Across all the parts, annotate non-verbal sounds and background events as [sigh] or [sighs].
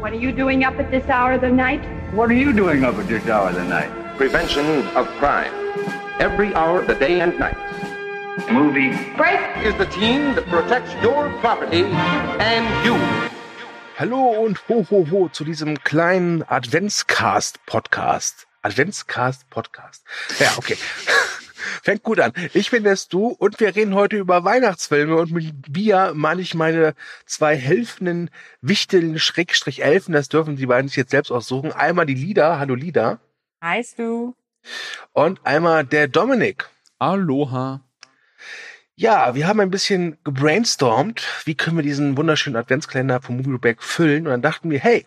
What are you doing up at this hour of the night? What are you doing up at this hour of the night? Prevention of crime. Every hour of the day and night. Movie. Break! Is the team that protects your property and you. Hallo und ho ho ho zu diesem kleinen Adventscast-Podcast. Adventscast-Podcast. Ja, okay. Fängt gut an. Ich bin es du und wir reden heute über Weihnachtsfilme und mit wir meine ich meine zwei helfenden Wichteln Schrägstrich Elfen. Das dürfen die beiden sich jetzt selbst aussuchen. Einmal die Lieder. Hallo Lieder. Heißt du? Und einmal der Dominik. Aloha. Ja, wir haben ein bisschen gebrainstormt, wie können wir diesen wunderschönen Adventskalender vom Movieback füllen und dann dachten wir, hey,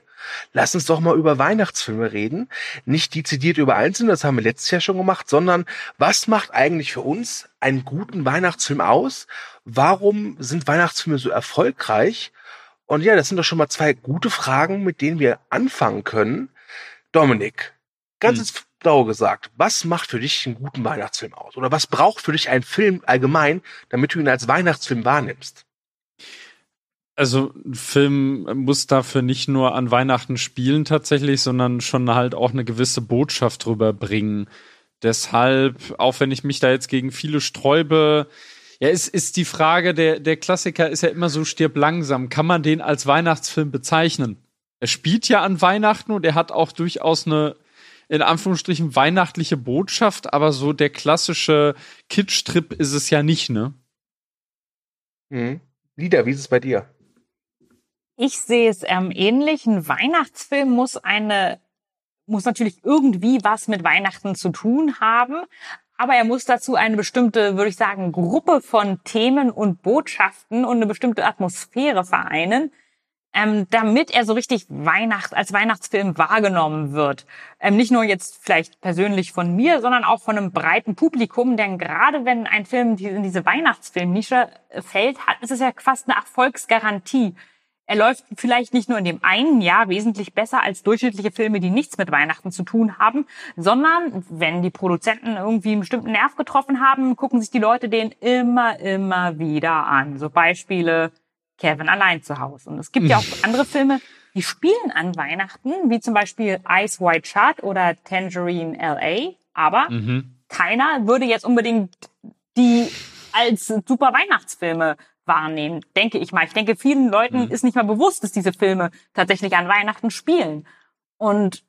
lass uns doch mal über Weihnachtsfilme reden. Nicht dezidiert über einzelne, das haben wir letztes Jahr schon gemacht, sondern was macht eigentlich für uns einen guten Weihnachtsfilm aus? Warum sind Weihnachtsfilme so erfolgreich? Und ja, das sind doch schon mal zwei gute Fragen, mit denen wir anfangen können. Dominik, ganz Hm. ins Blaue gesagt, was macht für dich einen guten Weihnachtsfilm aus? Oder was braucht für dich ein Film allgemein, damit du ihn als Weihnachtsfilm wahrnimmst? Also ein Film muss dafür nicht nur an Weihnachten spielen tatsächlich, sondern schon halt auch eine gewisse Botschaft rüberbringen. Deshalb, auch wenn ich mich da jetzt gegen viele sträube, ja, es ist die Frage, der, der Klassiker ist ja immer so stirb langsam. Kann man den als Weihnachtsfilm bezeichnen? Er spielt ja an Weihnachten und er hat auch durchaus eine, in Anführungsstrichen, weihnachtliche Botschaft, aber so der klassische Kitsch-Trip ist es ja nicht, ne? Mhm. Lieder, wie ist es bei dir? Ich sehe es ähm, ähnlich. Ein Weihnachtsfilm muss eine, muss natürlich irgendwie was mit Weihnachten zu tun haben. Aber er muss dazu eine bestimmte, würde ich sagen, Gruppe von Themen und Botschaften und eine bestimmte Atmosphäre vereinen, ähm, damit er so richtig Weihnacht, als Weihnachtsfilm wahrgenommen wird. Ähm, nicht nur jetzt vielleicht persönlich von mir, sondern auch von einem breiten Publikum. Denn gerade wenn ein Film in diese Weihnachtsfilmnische äh, fällt, hat, ist es ja fast eine Erfolgsgarantie. Er läuft vielleicht nicht nur in dem einen Jahr wesentlich besser als durchschnittliche Filme, die nichts mit Weihnachten zu tun haben, sondern wenn die Produzenten irgendwie einen bestimmten Nerv getroffen haben, gucken sich die Leute den immer, immer wieder an. So Beispiele Kevin allein zu Hause. Und es gibt ja auch [laughs] andere Filme, die spielen an Weihnachten, wie zum Beispiel Ice White Shut oder Tangerine LA. Aber Mhm. keiner würde jetzt unbedingt die als super Weihnachtsfilme wahrnehmen, denke ich mal. Ich denke, vielen Leuten Mhm. ist nicht mal bewusst, dass diese Filme tatsächlich an Weihnachten spielen. Und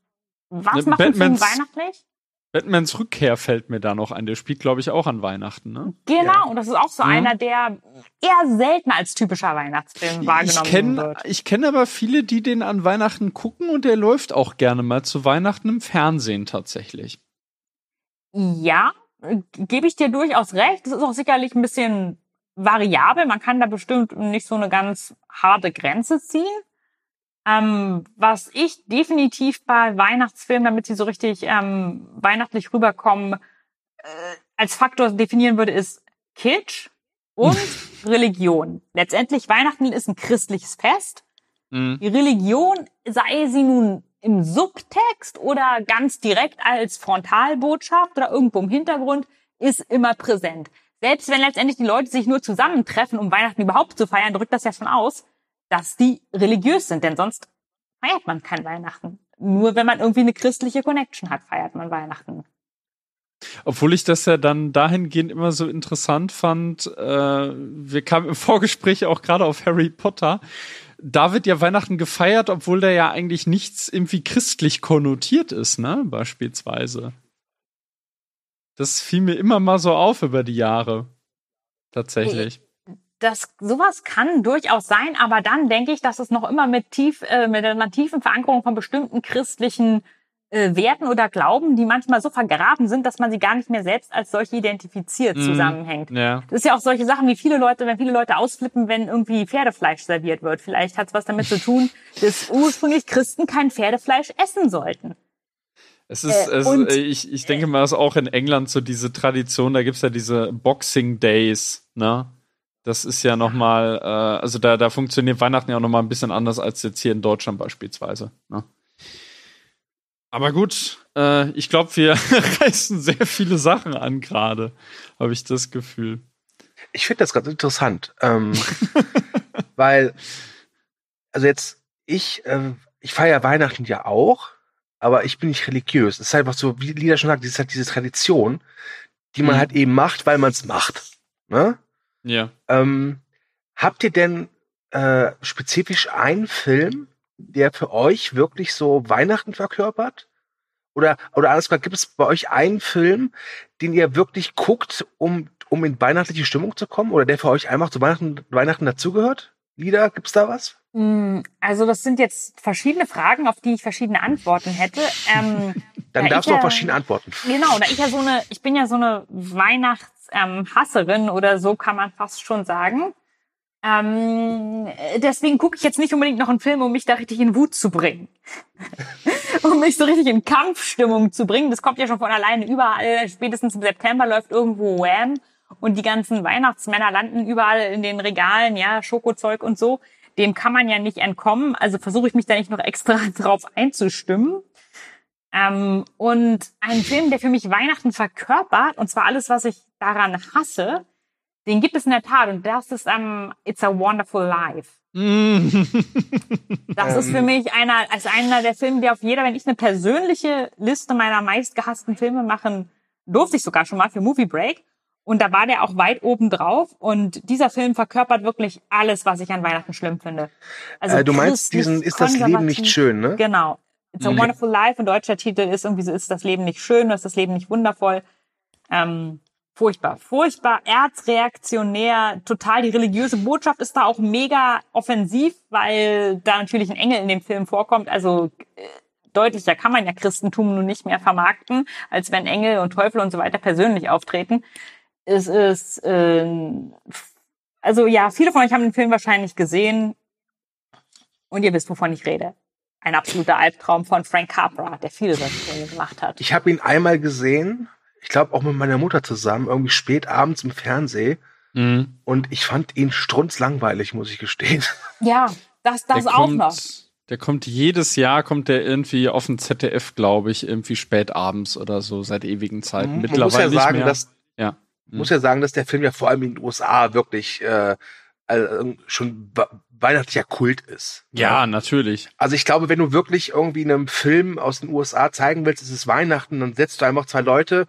was macht ein Film weihnachtlich? Batmans Rückkehr fällt mir da noch ein. Der spielt, glaube ich, auch an Weihnachten, ne? Genau, Ja. und das ist auch so Mhm. einer, der eher selten als typischer Weihnachtsfilm Ich wahrgenommen kenne wird. ich kenn aber viele, die den an Weihnachten gucken und der läuft auch gerne mal zu Weihnachten im Fernsehen tatsächlich. Ja, äh, gebe ich dir durchaus recht. Das ist auch sicherlich ein bisschen variabel. Man kann da bestimmt nicht so eine ganz harte Grenze ziehen. Ähm, was ich definitiv bei Weihnachtsfilmen, damit sie so richtig ähm, weihnachtlich rüberkommen, äh, als Faktor definieren würde, ist Kitsch und [laughs] Religion. Letztendlich Weihnachten ist ein christliches Fest. Mhm. Die Religion, sei sie nun im Subtext oder ganz direkt als Frontalbotschaft oder irgendwo im Hintergrund, ist immer präsent. Selbst wenn letztendlich die Leute sich nur zusammentreffen, um Weihnachten überhaupt zu feiern, drückt das ja schon aus, dass die religiös sind, denn sonst feiert man kein Weihnachten. Nur wenn man irgendwie eine christliche Connection hat, feiert man Weihnachten. Obwohl ich das ja dann dahingehend immer so interessant fand, äh, wir kamen im [laughs] Vorgespräch auch gerade auf Harry Potter. Da wird ja Weihnachten gefeiert, obwohl da ja eigentlich nichts irgendwie christlich konnotiert ist, ne? Beispielsweise. Das fiel mir immer mal so auf über die Jahre. Tatsächlich. das sowas kann durchaus sein, aber dann denke ich, dass es noch immer mit tief äh, mit einer tiefen Verankerung von bestimmten christlichen äh, Werten oder Glauben, die manchmal so vergraben sind, dass man sie gar nicht mehr selbst als solche identifiziert, Mhm. zusammenhängt. Ja. Das ist ja auch solche Sachen, wie viele Leute, wenn viele Leute ausflippen, wenn irgendwie Pferdefleisch serviert wird. Vielleicht hat es was damit zu tun, dass ursprünglich Christen kein Pferdefleisch essen sollten. Es ist, Äh, es, und- äh, ich, ich denke mal, es ist auch in England so diese Tradition, da gibt's ja diese Boxing Days, ne? Das ist ja nochmal, äh, also da, da funktioniert Weihnachten ja auch nochmal ein bisschen anders als jetzt hier in Deutschland beispielsweise. Ne? Aber gut, äh, ich glaube, wir [laughs] reißen sehr viele Sachen an gerade, habe ich das Gefühl. Ich finde das ganz interessant, ähm, [laughs] weil, also jetzt, ich äh, ich feiere Weihnachten ja auch, aber ich bin nicht religiös. Es ist einfach so, wie Lieder schon sagt, es ist halt diese Tradition, die man Mhm. halt eben macht, weil man es macht. Ne? Ja. Ähm, habt ihr denn äh, spezifisch einen Film, der für euch wirklich so Weihnachten verkörpert? Oder, oder alles klar, gibt es bei euch einen Film, den ihr wirklich guckt, um, um in weihnachtliche Stimmung zu kommen? Oder der für euch einfach zu Weihnachten, Weihnachten dazugehört? Lieder, gibt's da was? Mm, Also das sind jetzt verschiedene Fragen, auf die ich verschiedene Antworten hätte. Ähm, [laughs] Dann Ja, darfst ich, du auch verschiedene antworten. Genau, da ich ja so eine, ich bin ja so eine Weihnachtshasserin ähm, oder so kann man fast schon sagen. Ähm, äh, deswegen gucke ich jetzt nicht unbedingt noch einen Film, um mich da richtig in Wut zu bringen. [laughs] um mich so richtig in Kampfstimmung zu bringen. Das kommt ja schon von alleine überall. Spätestens im September läuft irgendwo Wham und die ganzen Weihnachtsmänner landen überall in den Regalen, ja, Schokozeug und so. Dem kann man ja nicht entkommen. Also versuche ich mich da nicht noch extra [laughs] drauf einzustimmen. Ähm, und ein Film, der für mich Weihnachten verkörpert, und zwar alles, was ich daran hasse, den gibt es in der Tat. Und das ist ähm, It's a Wonderful Life. Das ist für mich einer, als einer der Filme, der auf jeder, wenn ich eine persönliche Liste meiner meistgehassten Filme machen, durfte ich sogar schon mal für Movie Break. Und da war der auch weit oben drauf. Und dieser Film verkörpert wirklich alles, was ich an Weihnachten schlimm finde. Also äh, du meinst diesen Ist das Leben nicht schön, ne? Genau. It's a Mhm. Wonderful Life. Und deutscher Titel ist irgendwie so, ist das Leben nicht schön oder ist das Leben nicht wundervoll? Ähm, furchtbar. Furchtbar, erzreaktionär, total. Die religiöse Botschaft ist da auch mega offensiv, weil da natürlich ein Engel in dem Film vorkommt. Also äh, deutlicher kann man ja Christentum nun nicht mehr vermarkten, als wenn Engel und Teufel und so weiter persönlich auftreten. Es ist, ähm, also ja, viele von euch haben den Film wahrscheinlich gesehen und ihr wisst, wovon ich rede. Ein absoluter Albtraum von Frank Capra, der viele solche Filme gemacht hat. Ich habe ihn einmal gesehen, ich glaube auch mit meiner Mutter zusammen, irgendwie spät abends im Fernsehen. Mhm. Und ich fand ihn strunzlangweilig, muss ich gestehen. [laughs] Ja, das, das der auch kommt, noch. Der kommt jedes Jahr, kommt der irgendwie auf dem ZDF, glaube ich, irgendwie spät abends oder so, seit ewigen Zeiten. Man Mittlerweile muss ja sagen, dass ja. Muss ja sagen, dass der Film ja vor allem in den USA wirklich äh, also schon we- weihnachtlicher Kult ist. ja, natürlich. Also ich glaube, wenn du wirklich irgendwie einen Film aus den USA zeigen willst, es ist Weihnachten, dann setzt du einfach zwei Leute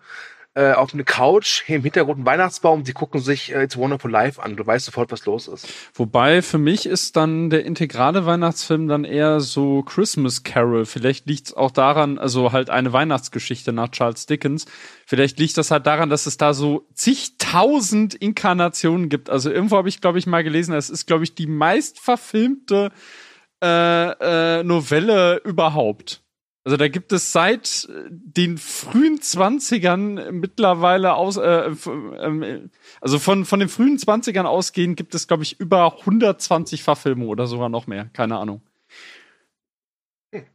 äh, auf eine Couch, im Hintergrund ein Weihnachtsbaum, sie gucken sich äh, It's Wonderful Life an. Du weißt sofort, was los ist. Wobei für mich ist dann der integrale Weihnachtsfilm dann eher so Christmas Carol. Vielleicht liegt es auch daran, also halt eine Weihnachtsgeschichte nach Charles Dickens. Vielleicht liegt das halt daran, dass es da so zigtausend Inkarnationen gibt. Also irgendwo habe ich, glaube ich, mal gelesen, es ist, glaube ich, die meist verfilmte äh, äh, Novelle überhaupt. Also da gibt es seit äh, den frühen Zwanzigern mittlerweile aus, äh, ähm, also von, von den frühen Zwanzigern ausgehend gibt es, glaube ich, über 120 Verfilmungen oder sogar noch mehr. Keine Ahnung.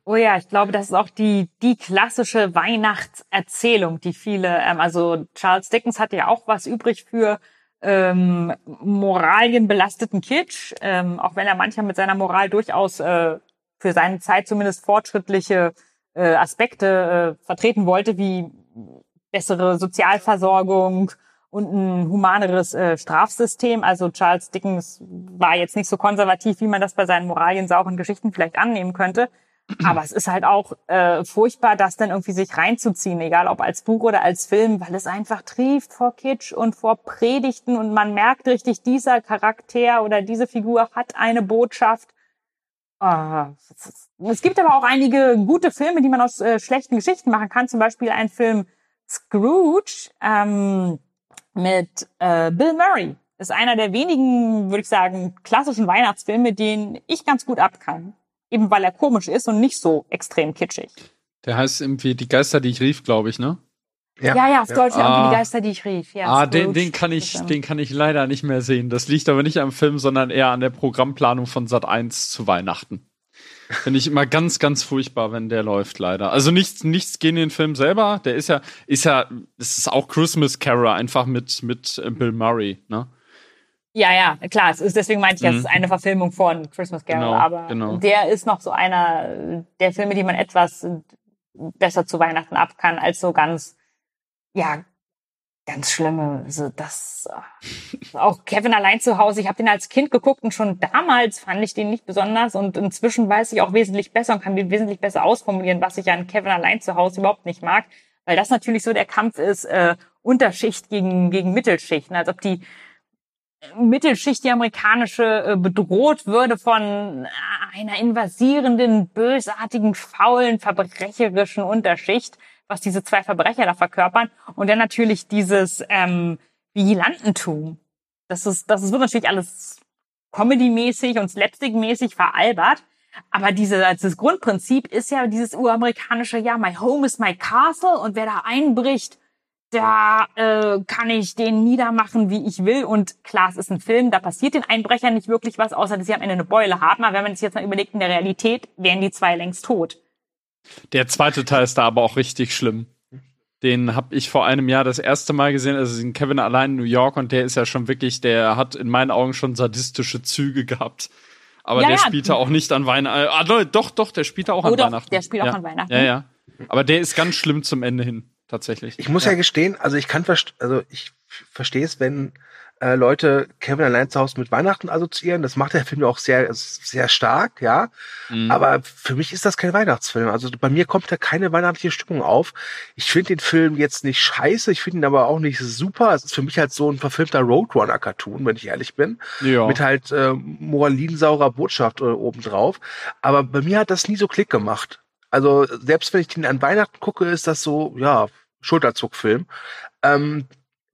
Oh ja, ich glaube, das ist auch die, die klassische Weihnachtserzählung, die viele, ähm, also Charles Dickens hatte ja auch was übrig für ähm, moralienbelasteten Kitsch, ähm, auch wenn er manchmal mit seiner Moral durchaus äh, für seine Zeit zumindest fortschrittliche äh, Aspekte äh, vertreten wollte, wie bessere Sozialversorgung und ein humaneres äh, Strafsystem. Also Charles Dickens war jetzt nicht so konservativ, wie man das bei seinen moraliensauren Geschichten vielleicht annehmen könnte. Aber es ist halt auch äh, furchtbar, das dann irgendwie sich reinzuziehen, egal ob als Buch oder als Film, weil es einfach trieft vor Kitsch und vor Predigten und man merkt richtig, dieser Charakter oder diese Figur hat eine Botschaft. Ah, es gibt aber auch einige gute Filme, die man aus äh, schlechten Geschichten machen kann. Zum Beispiel ein Film Scrooge ähm, mit äh, Bill Murray. Ist einer der wenigen, würde ich sagen, klassischen Weihnachtsfilme, den ich ganz gut ab kann. Eben weil er komisch ist und nicht so extrem kitschig. Der heißt irgendwie Die Geister, die ich rief, glaube ich, ne? Ja, ja, auf Deutsch ja. irgendwie Ah. die Geister, die ich rief. Ja, ah, den, den kann ich, den kann ich leider nicht mehr sehen. Das liegt aber nicht am Film, sondern eher an der Programmplanung von Sat 1 zu Weihnachten. Finde ich immer ganz, ganz furchtbar, wenn der läuft, leider. Also nichts, nichts gegen den Film selber. Der ist ja, ist ja, es ist auch Christmas Carol, einfach mit, mit äh, Bill Murray, ne? Ja, ja, klar. Es ist, deswegen meinte ich, ja, es Mhm. ist eine Verfilmung von Christmas Carol. Genau, aber genau. der ist noch so einer der Filme, die man etwas besser zu Weihnachten ab kann, als so ganz, ja, ganz schlimme, also das äh, auch Kevin allein zu Hause. Ich habe den als Kind geguckt und schon damals fand ich den nicht besonders und inzwischen weiß ich auch wesentlich besser und kann den wesentlich besser ausformulieren, was ich an Kevin allein zu Hause überhaupt nicht mag, weil das natürlich so der Kampf ist äh, Unterschicht gegen gegen Mittelschicht, ne? als ob die Mittelschicht, die amerikanische, äh, bedroht würde von einer invasierenden, bösartigen, faulen, verbrecherischen Unterschicht, was diese zwei Verbrecher da verkörpern. Und dann natürlich dieses ähm, Vigilantentum. Das ist, das wird natürlich alles Comedy-mäßig und Slapstick-mäßig veralbert. Aber diese, das Grundprinzip ist ja dieses uramerikanische, ja, my home is my castle und wer da einbricht, da äh, kann ich den niedermachen, wie ich will. Und klar, es ist ein Film, da passiert den Einbrechern nicht wirklich was, außer dass sie am Ende eine Beule haben. Aber wenn man sich jetzt mal überlegt, in der Realität wären die zwei längst tot. Der zweite Teil ist da aber auch richtig schlimm. Den habe ich vor einem Jahr das erste Mal gesehen, also den Kevin allein in New York und der ist ja schon wirklich, der hat in meinen Augen schon sadistische Züge gehabt. Aber Ja, der ja. spielte auch nicht an Weihnachten. Ah, no, doch, doch, der spielte auch an Oh, doch, Weihnachten. der spielt auch ja. an Weihnachten. Ja, ja. Aber der ist ganz schlimm zum Ende hin, tatsächlich. Ich muss ja, gestehen, also ich kann also ich verstehe es, wenn äh, Leute Kevin allein zu Hause mit Weihnachten assoziieren. Das macht der Film ja auch sehr, sehr stark, ja. Mhm. Aber für mich ist das kein Weihnachtsfilm. Also bei mir kommt da keine weihnachtliche Stimmung auf. Ich finde den Film jetzt nicht scheiße, ich finde ihn aber auch nicht super. Es ist für mich halt so ein verfilmter Roadrunner-Cartoon, wenn ich ehrlich bin. ja. Mit halt äh, moralinsaurer Botschaft äh, obendrauf. Aber bei mir hat das nie so Klick gemacht. Also selbst wenn ich den an Weihnachten gucke, ist das so, ja, Schulterzuckfilm. Ähm,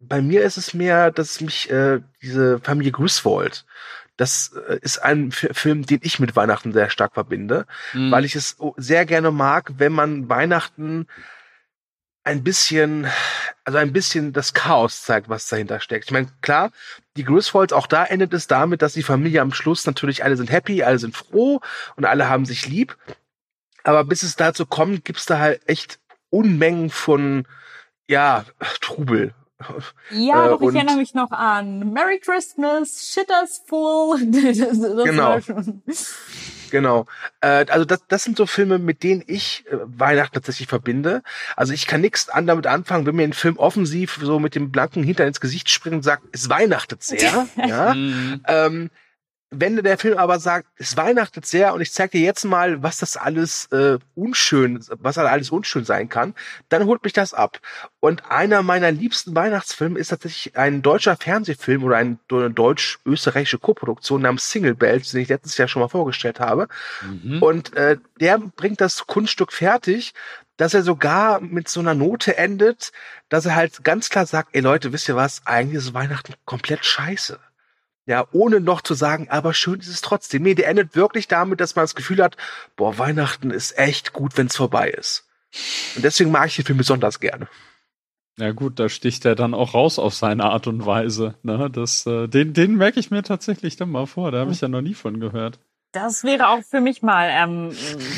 bei mir ist es mehr, dass mich äh, diese Familie Griswold, das äh, ist ein F Film, den ich mit Weihnachten sehr stark verbinde, Mhm. weil ich es sehr gerne mag, wenn man Weihnachten ein bisschen, also ein bisschen das Chaos zeigt, was dahinter steckt. Ich meine, klar, die Griswolds, auch da endet es damit, dass die Familie am Schluss natürlich alle sind happy, alle sind froh und alle haben sich lieb. Aber bis es dazu kommt, gibt's da halt echt Unmengen von, ja, Trubel. Ja, Äh, doch, ich erinnere mich noch an Merry Christmas, Shitters Full. [laughs] Das, das Genau. Genau. Äh, also das, das sind so Filme, mit denen ich äh, Weihnachten tatsächlich verbinde. Also ich kann nichts an damit anfangen, wenn mir ein Film offensiv so mit dem blanken Hintern ins Gesicht springt und sagt, es weihnachtet sehr. [laughs] ja. Mhm. Ähm, wenn der Film aber sagt, es weihnachtet sehr und ich zeig dir jetzt mal, was das alles äh, unschön, was alles unschön sein kann, dann holt mich das ab. Und einer meiner liebsten Weihnachtsfilme ist tatsächlich ein deutscher Fernsehfilm oder eine deutsch-österreichische Koproduktion namens Single Bells, den ich letztes Jahr schon mal vorgestellt habe. Mhm. Und äh, der bringt das Kunststück fertig, dass er sogar mit so einer Note endet, dass er halt ganz klar sagt, ey Leute, wisst ihr was, eigentlich ist Weihnachten komplett scheiße. Ja, ohne noch zu sagen, aber schön ist es trotzdem. Nee, der endet wirklich damit, dass man das Gefühl hat, boah, Weihnachten ist echt gut, wenn es vorbei ist. Und deswegen mag ich den Film besonders gerne. Ja gut, da sticht er dann auch raus auf seine Art und Weise. Ne? Das, äh, den, den merke ich mir tatsächlich dann mal vor. Da habe ich ja noch nie von gehört. Das wäre auch für mich mal ähm,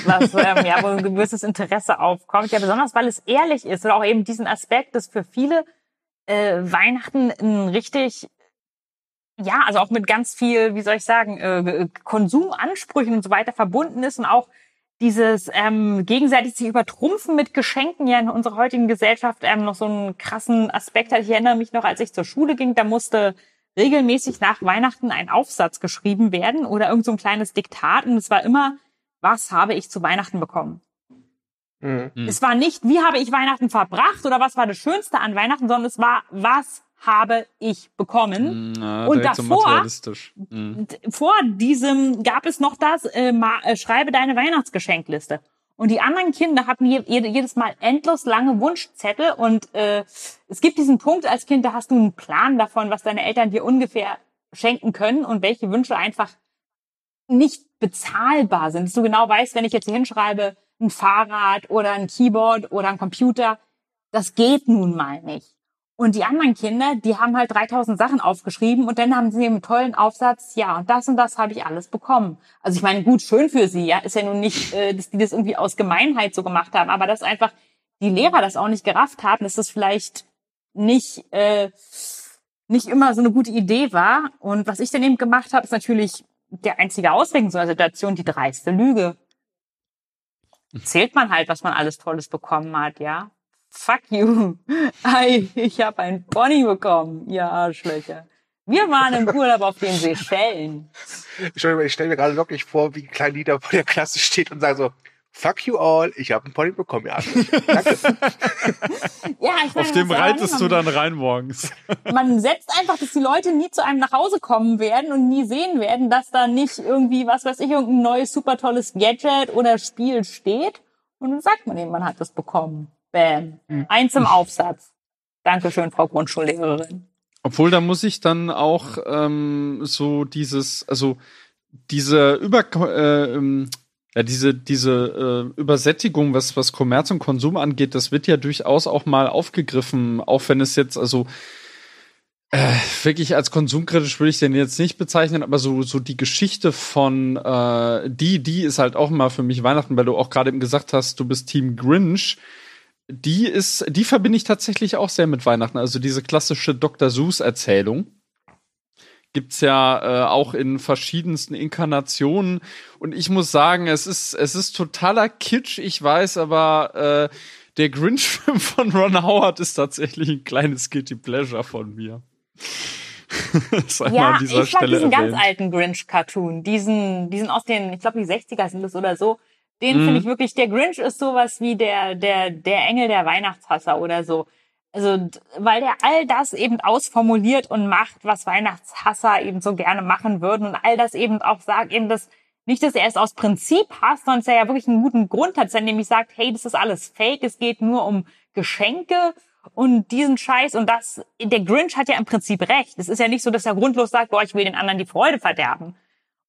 was, ähm, ja, wo ein gewisses Interesse aufkommt. Ja, besonders weil es ehrlich ist oder auch eben diesen Aspekt, dass für viele äh, Weihnachten ein richtig ja, also auch mit ganz viel, wie soll ich sagen, äh, Konsumansprüchen und so weiter verbunden ist und auch dieses ähm, gegenseitig sich übertrumpfen mit Geschenken ja in unserer heutigen Gesellschaft ähm, noch so einen krassen Aspekt hat. Ich erinnere mich noch, als ich zur Schule ging, da musste regelmäßig nach Weihnachten ein Aufsatz geschrieben werden oder irgend so ein kleines Diktat und es war immer, was habe ich zu Weihnachten bekommen? Mhm. Hm. Es war nicht, wie habe ich Weihnachten verbracht oder was war das Schönste an Weihnachten, sondern es war, was habe ich bekommen? Na, Und so davor- materialistisch. Mhm. Vor diesem gab es noch das, äh, ma, äh, schreibe deine Weihnachtsgeschenkliste. Und die anderen Kinder hatten je, jede, jedes Mal endlos lange Wunschzettel. Und äh, es gibt diesen Punkt als Kind, da hast du einen Plan davon, was deine Eltern dir ungefähr schenken können und welche Wünsche einfach nicht bezahlbar sind. Dass du genau weißt, wenn ich jetzt hier hinschreibe, ein Fahrrad oder ein Keyboard oder ein Computer, das geht nun mal nicht. Und die anderen Kinder, die haben halt 3000 Sachen aufgeschrieben und dann haben sie einen tollen Aufsatz, ja, und das und das habe ich alles bekommen. Also ich meine, gut, schön für sie, ja, ist ja nun nicht, äh, dass die das irgendwie aus Gemeinheit so gemacht haben, aber dass einfach die Lehrer das auch nicht gerafft haben, dass das vielleicht nicht, äh, nicht immer so eine gute Idee war. Und was ich dann eben gemacht habe, ist natürlich der einzige Ausweg in so einer Situation, die dreiste Lüge. Zählt man halt, was man alles Tolles bekommen hat, ja. Fuck you. [laughs] Ei, ich habe ein Pony bekommen, ihr Arschlöcher. Wir waren im Urlaub auf den Seychellen. Entschuldigung, ich stelle mir gerade wirklich vor, wie ein kleiner Lieder vor der Klasse steht und sagt so, fuck you all, ich habe einen Pony bekommen, ja. Danke. [laughs] Ja, ich meine, Auf dem reitest du dann rein morgens. [laughs] Man setzt einfach, dass die Leute nie zu einem nach Hause kommen werden und nie sehen werden, dass da nicht irgendwie, was weiß ich, irgendein neues super tolles Gadget oder Spiel steht. Und dann sagt man eben, man hat es bekommen. Bam. Eins im Aufsatz. Dankeschön, Frau Grundschullehrerin. Obwohl, da muss ich dann auch ähm, so dieses, also diese Über, äh, ähm, ja, diese, diese äh, Übersättigung, was, was Kommerz und Konsum angeht, das wird ja durchaus auch mal aufgegriffen, auch wenn es jetzt, also äh, wirklich als konsumkritisch würde ich den jetzt nicht bezeichnen, aber so, so die Geschichte von äh, die, die ist halt auch immer für mich Weihnachten, weil du auch gerade eben gesagt hast, du bist Team Grinch. Die ist, die verbinde ich tatsächlich auch sehr mit Weihnachten. Also diese klassische Dr. Seuss-Erzählung gibt's ja äh, auch in verschiedensten Inkarnationen. Und ich muss sagen, es ist, es ist totaler Kitsch, ich weiß, aber äh, der Grinch-Film [laughs] von Ron Howard ist tatsächlich ein kleines Guilty Pleasure von mir. [laughs] Ja, ich mag diesen ganz erwähnt. alten Grinch-Cartoon. Diesen, diesen aus den, ich glaube, die 60er sind es oder so. Den Mhm. finde ich wirklich, der Grinch ist sowas wie der, der, der Engel der Weihnachtshasser oder so. Also, weil der all das eben ausformuliert und macht, was Weihnachtshasser eben so gerne machen würden und all das eben auch sagt, eben das, nicht, dass er es aus Prinzip hasst, sondern dass er ja wirklich einen guten Grund hat, dass er nämlich sagt, hey, das ist alles fake, es geht nur um Geschenke und diesen Scheiß und das, der Grinch hat ja im Prinzip recht. Es ist ja nicht so, dass er grundlos sagt, boah, ich will den anderen die Freude verderben.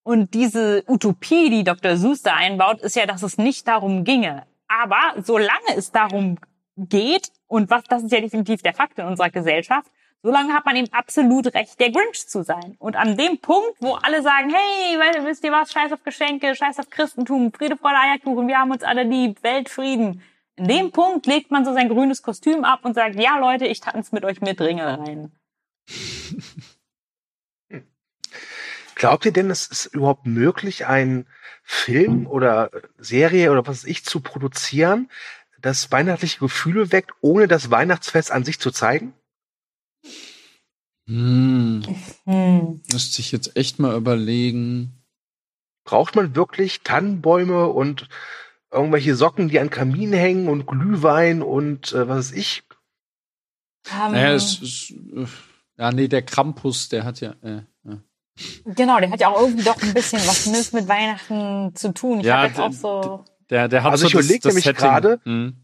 Und diese Utopie, die Dr. Seuss da einbaut, ist ja, dass es nicht darum ginge. Aber solange es darum geht, und was, das ist ja definitiv der Fakt in unserer Gesellschaft, solange hat man eben absolut recht, der Grinch zu sein. Und an dem Punkt, wo alle sagen, hey, wisst ihr was, scheiß auf Geschenke, scheiß auf Christentum, Friede, Freude, Eierkuchen, wir haben uns alle lieb, Weltfrieden. In dem Punkt legt man so sein grünes Kostüm ab und sagt, ja Leute, ich tanze mit euch mit Ringe rein. [laughs] Glaubt ihr denn, es ist überhaupt möglich, einen Film oder Serie oder was weiß ich zu produzieren, das weihnachtliche Gefühle weckt, ohne das Weihnachtsfest an sich zu zeigen? Hm, Hm. müsste ich jetzt echt mal überlegen. Braucht man wirklich Tannenbäume und irgendwelche Socken, die an Kamin hängen und Glühwein und äh, was weiß ich? Ähm, Naja, es ist, äh, ja, nee, der Krampus, der hat ja, äh, ja. Genau, der hat ja auch irgendwie doch ein bisschen was mit Weihnachten zu tun. Ich Ja, habe jetzt auch so. Der, der hat Also so ich das, überleg das nämlich gerade- Hm.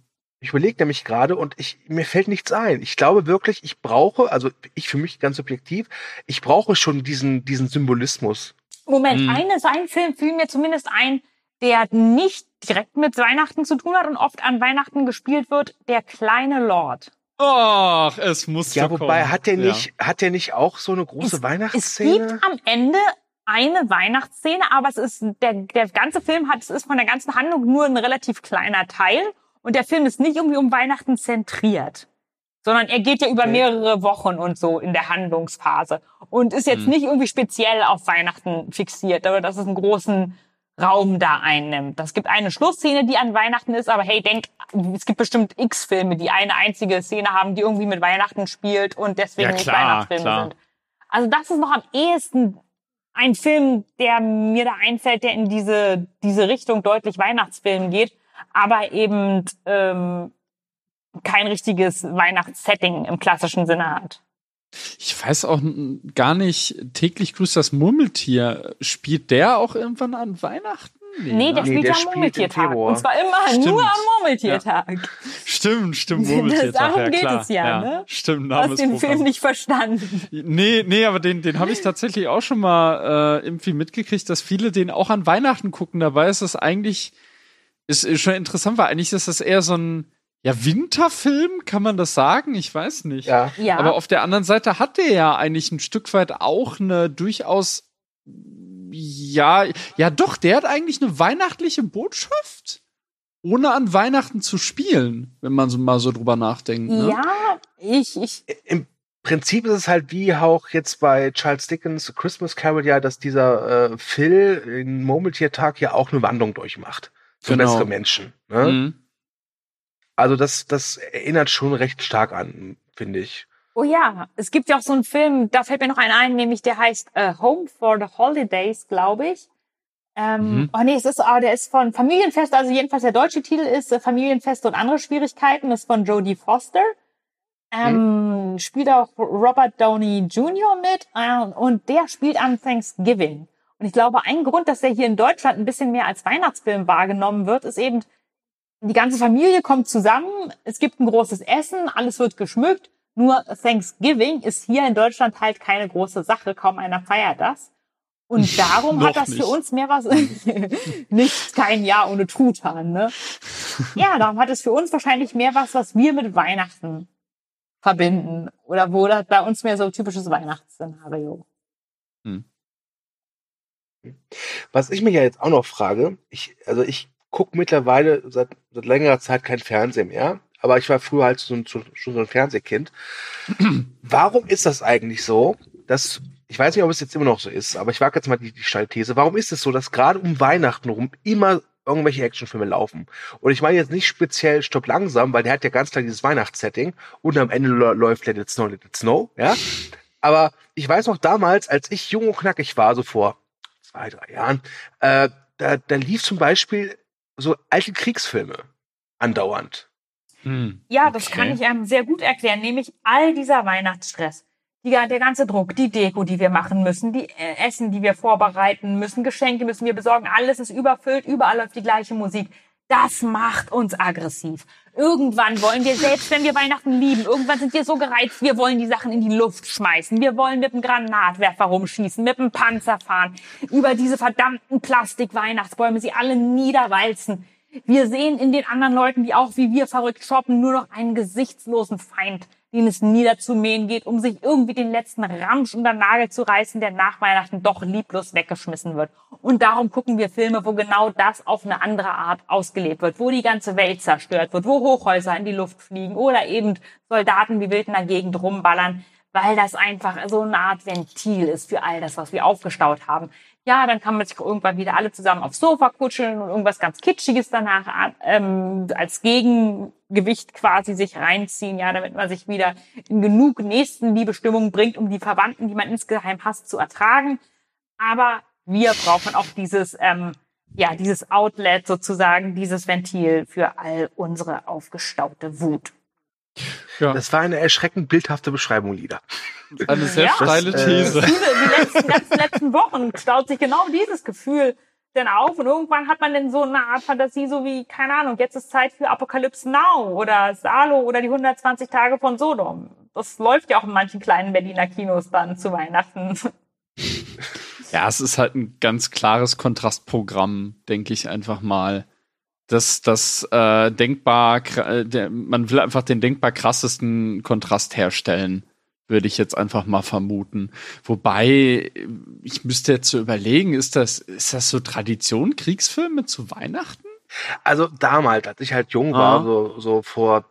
Ich überlege nämlich gerade und ich, mir fällt nichts ein. Ich glaube wirklich, ich brauche, also ich für mich ganz subjektiv, ich brauche schon diesen, diesen Symbolismus. Moment, Hm. eines, ein Film fiel mir zumindest ein, der nicht direkt mit Weihnachten zu tun hat und oft an Weihnachten gespielt wird, der kleine Lord. Ach, es muss Ja, kommen. wobei, hat der Ja. nicht, hat der nicht auch so eine große Es gibt Weihnachtsszene? am Ende eine Weihnachtsszene, aber es ist der, der ganze Film hat, es ist von der ganzen Handlung nur ein relativ kleiner Teil und der Film ist nicht irgendwie um Weihnachten zentriert, sondern er geht ja über Okay. mehrere Wochen und so in der Handlungsphase und ist jetzt Hm. nicht irgendwie speziell auf Weihnachten fixiert, aber dass es einen großen Raum da einnimmt. Das gibt eine Schlussszene, die an Weihnachten ist, aber hey, denk, es gibt bestimmt x Filme, die eine einzige Szene haben, die irgendwie mit Weihnachten spielt und deswegen Ja, nicht klar, Weihnachtsfilme klar. sind. Also das ist noch am ehesten ein Film, der mir da einfällt, der in diese, diese Richtung deutlich Weihnachtsfilm geht, aber eben ähm, kein richtiges Weihnachtssetting im klassischen Sinne hat. Ich weiß auch n- gar nicht, täglich grüßt das Murmeltier. Spielt der auch irgendwann an Weihnachten? Nee, der ne? Nee, spielt der ja am Murmeltiertag. Und zwar immer Stimmt. nur am Murmeltiertag. Stimmt, stimmt, [laughs] Murmeltiertag, Darum ja geht klar. es ja, ne? Stimmt, Du hast den. Film nicht verstanden. Nee, nee, aber den, den habe ich tatsächlich auch schon mal äh, irgendwie mitgekriegt, dass viele den auch an Weihnachten gucken. Dabei ist das eigentlich, ist, ist schon interessant, weil eigentlich ist das eher so ein ja, Winterfilm, kann man das sagen? Ich weiß nicht. Ja. Ja. Aber auf der anderen Seite hat der ja eigentlich ein Stück weit auch eine durchaus, ja, ja doch, der hat eigentlich eine weihnachtliche Botschaft, ohne an Weihnachten zu spielen, wenn man so mal so drüber nachdenkt. Ne? Ja, ich, ich, Im Prinzip ist es halt wie auch jetzt bei Charles Dickens Christmas Carol ja, dass dieser äh, Phil in Murmeltiertag ja auch eine Wandlung durchmacht. Für Genau. bessere Menschen. Ne? Mhm. Also das, das erinnert schon recht stark an, finde ich. Oh ja, es gibt ja auch so einen Film, da fällt mir noch einer ein, nämlich der heißt äh, Home for the Holidays, glaube ich. Ähm, Mhm. Oh nee, es ist, ah, der ist von Familienfest, also jedenfalls der deutsche Titel ist äh, Familienfest und andere Schwierigkeiten, das ist von Jodie Foster. Ähm, Spielt auch Robert Downey Jr. mit äh, und der spielt an Thanksgiving. Und ich glaube, ein Grund, dass der hier in Deutschland ein bisschen mehr als Weihnachtsfilm wahrgenommen wird, ist eben, die ganze Familie kommt zusammen, es gibt ein großes Essen, alles wird geschmückt. Nur Thanksgiving ist hier in Deutschland halt keine große Sache, kaum einer feiert das. Und darum hat das nicht. für uns mehr was, [laughs] nicht kein Jahr ohne Truthahn, ne? Ja, darum hat es für uns wahrscheinlich mehr was, was wir mit Weihnachten verbinden. Oder wo das bei uns mehr so typisches Weihnachtsszenario. Was ich mich ja jetzt auch noch frage, ich, also ich gucke mittlerweile seit, seit längerer Zeit kein Fernsehen mehr, aber ich war früher halt so ein, schon so ein Fernsehkind. [clears throat] Warum ist das eigentlich so, dass, ich weiß nicht, ob es jetzt immer noch so ist, aber ich wage jetzt mal die, die steile These, warum ist es so, dass gerade um Weihnachten rum immer irgendwelche Actionfilme laufen? Und ich meine jetzt nicht speziell Stopp langsam, weil der hat ja ganz klar dieses Weihnachtssetting und am Ende lä- läuft Let It Snow, Let It Snow, ja? Aber ich weiß noch damals, als ich jung und knackig war, so vor zwei, drei Jahren, äh, da, da lief zum Beispiel so alte Kriegsfilme andauernd. Hm. Ja, das Okay. kann ich einem sehr gut erklären, nämlich all dieser Weihnachtsstress. Die, der ganze Druck, die Deko, die wir machen müssen, die äh, Essen, die wir vorbereiten müssen, Geschenke müssen wir besorgen, alles ist überfüllt, überall läuft die gleiche Musik. Das macht uns aggressiv. Irgendwann wollen wir, selbst wenn wir Weihnachten lieben, irgendwann sind wir so gereizt, wir wollen die Sachen in die Luft schmeißen. Wir wollen mit dem Granatwerfer rumschießen, mit dem Panzer fahren, über diese verdammten Plastik-Weihnachtsbäume sie alle niederwalzen. Wir sehen in den anderen Leuten, die auch wie wir verrückt shoppen, nur noch einen gesichtslosen Feind, den es niederzumähen geht, um sich irgendwie den letzten Ramsch unter Nagel zu reißen, der nach Weihnachten doch lieblos weggeschmissen wird. Und darum gucken wir Filme, wo genau das auf eine andere Art ausgelebt wird, wo die ganze Welt zerstört wird, wo Hochhäuser in die Luft fliegen oder eben Soldaten wie wild in der Gegend rumballern, weil das einfach so eine Art Ventil ist für all das, was wir aufgestaut haben. Ja, dann kann man sich irgendwann wieder alle zusammen aufs Sofa kutscheln und irgendwas ganz Kitschiges danach ähm, als Gegengewicht quasi sich reinziehen, ja, damit man sich wieder in genug Nächstenliebestimmung bringt, um die Verwandten, die man insgeheim hasst, zu ertragen. Aber wir brauchen auch dieses, ähm, ja, dieses Outlet sozusagen, dieses Ventil für all unsere aufgestaute Wut. Ja, Das war eine erschreckend bildhafte Beschreibung, Lieder. eine sehr Ja. steile Das, äh, These. Viele, die letzten, ganzen letzten Wochen staut sich genau dieses Gefühl denn auf und irgendwann hat man dann so eine Art Fantasie, so wie, keine Ahnung, jetzt ist Zeit für Apocalypse Now oder Salo oder die 120 Tage von Sodom. Das läuft ja auch in manchen kleinen Berliner Kinos dann zu Weihnachten. Ja, es ist halt ein ganz klares Kontrastprogramm, denke ich einfach mal. Das, das äh, denkbar, äh, der, man will einfach den denkbar krassesten Kontrast herstellen, würde ich jetzt einfach mal vermuten. Wobei, ich müsste jetzt so überlegen, ist das, ist das so Tradition, Kriegsfilme zu Weihnachten? Also damals, als ich halt jung war, Ah. so, so vor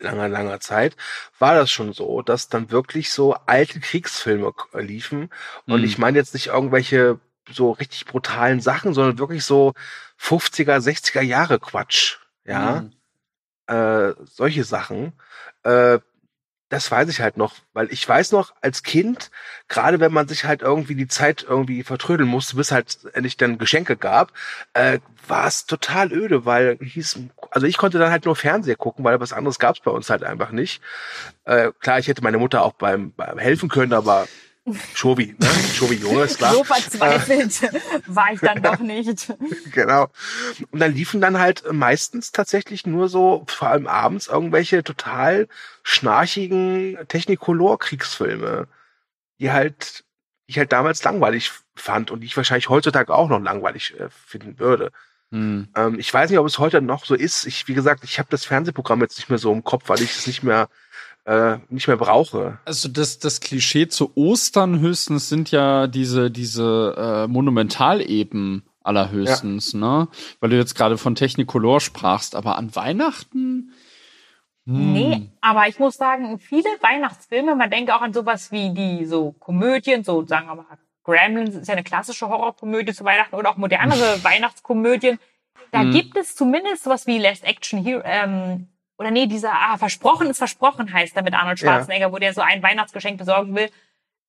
langer, langer Zeit, war das schon so, dass dann wirklich so alte Kriegsfilme liefen. Und Mhm. ich meine jetzt nicht irgendwelche so richtig brutalen Sachen, sondern wirklich so 50er, 60er Jahre Quatsch. Ja, Mhm. äh, solche Sachen. Äh, das weiß ich halt noch, weil ich weiß noch, als Kind, gerade wenn man sich halt irgendwie die Zeit irgendwie vertrödeln musste, bis halt endlich dann Geschenke gab, äh, war es total öde, weil hieß, also ich konnte dann halt nur Fernseher gucken, weil was anderes gab es bei uns halt einfach nicht. Äh, klar, ich hätte meine Mutter auch beim, beim helfen können, aber Schovi, ne? Schovi Junge, ist klar. So verzweifelt war ich dann doch nicht. [laughs] genau. Und dann liefen dann halt meistens tatsächlich nur so, vor allem abends, irgendwelche total schnarchigen Technicolor-Kriegsfilme, die halt, die ich halt damals langweilig fand und die ich wahrscheinlich heutzutage auch noch langweilig äh, finden würde. Hm. Ähm, ich weiß nicht, ob es heute noch so ist. Ich, wie gesagt, ich habe das Fernsehprogramm jetzt nicht mehr so im Kopf, weil ich es nicht mehr äh, nicht mehr brauche. Also das, das Klischee zu Ostern höchstens sind ja diese, diese äh, Monumentaleben allerhöchstens, ne? Weil du jetzt gerade von Technicolor sprachst, aber an Weihnachten? Hm. Nee, aber ich muss sagen, viele Weihnachtsfilme, man denkt auch an sowas wie die so Komödien, so sagen wir mal, Gremlins ist ja eine klassische Horrorkomödie zu Weihnachten oder auch modernere [laughs] Weihnachtskomödien. Da Mhm. gibt es zumindest sowas wie Last Action Hero, ähm, oder nee, dieser, ah, versprochen ist versprochen heißt er mit Arnold Schwarzenegger, ja. wo der so ein Weihnachtsgeschenk besorgen will.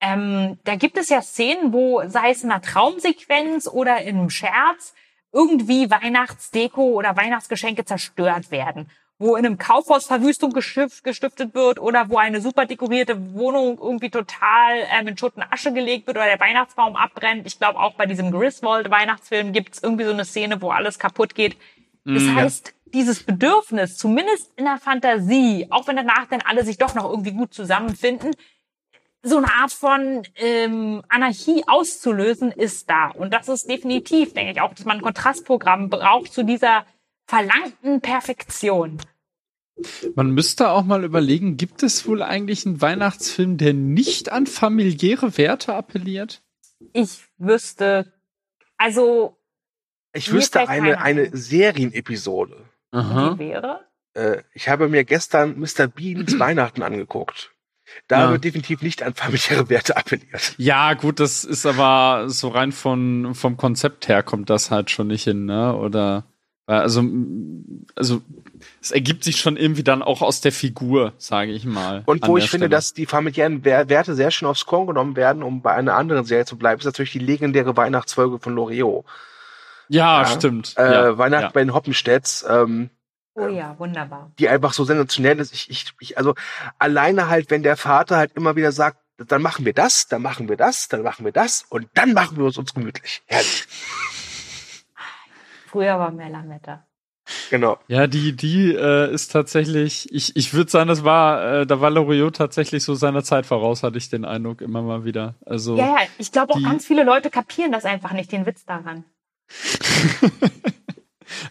Ähm, da gibt es ja Szenen, wo, sei es in einer Traumsequenz oder in einem Scherz, irgendwie Weihnachtsdeko oder Weihnachtsgeschenke zerstört werden. Wo in einem Kaufhaus Verwüstung gestiftet wird oder wo eine super dekorierte Wohnung irgendwie total ähm, in Schutt und Asche gelegt wird oder der Weihnachtsbaum abbrennt. Ich glaube, auch bei diesem Griswold-Weihnachtsfilm gibt es irgendwie so eine Szene, wo alles kaputt geht. Das mm, heißt, dieses Bedürfnis, zumindest in der Fantasie, auch wenn danach dann alle sich doch noch irgendwie gut zusammenfinden, so eine Art von ähm, Anarchie auszulösen, ist da. Und das ist definitiv, denke ich, auch, dass man ein Kontrastprogramm braucht zu dieser verlangten Perfektion. Man müsste auch mal überlegen, gibt es wohl eigentlich einen Weihnachtsfilm, der nicht an familiäre Werte appelliert? Ich wüsste, also. Ich wüsste eine, eine Serienepisode. Aha. Die wäre? Äh, ich habe mir gestern Mr. Beans [clears throat] Weihnachten angeguckt. Da ja. wird definitiv nicht an familiäre Werte appelliert. Ja, gut, das ist aber so rein von, vom Konzept her kommt das halt schon nicht hin, ne? Oder, also, also, es ergibt sich schon irgendwie dann auch aus der Figur, sage ich mal. Und wo ich Stelle. finde, dass die familiären Werte sehr schön aufs Korn genommen werden, um bei einer anderen Serie zu bleiben, ist natürlich die legendäre Weihnachtsfolge von Loriot. Ja, ja, stimmt. Äh, ja, Weihnachten ja. bei den Hoppenstedts. Ähm, Oh ja, wunderbar. Die einfach so sensationell ist. Ich, ich, ich, also alleine halt, wenn der Vater halt immer wieder sagt, dann machen wir das, dann machen wir das, dann machen wir das und dann machen wir uns uns gemütlich. Herrlich. Früher war mehr Lametta. Genau. Ja, die, die äh, ist tatsächlich, ich, ich würde sagen, das war, äh, da war Loriot tatsächlich so seiner Zeit voraus, hatte ich den Eindruck immer mal wieder. Also. Ja, ja, ich glaube auch ganz viele Leute kapieren das einfach nicht, den Witz daran. [laughs]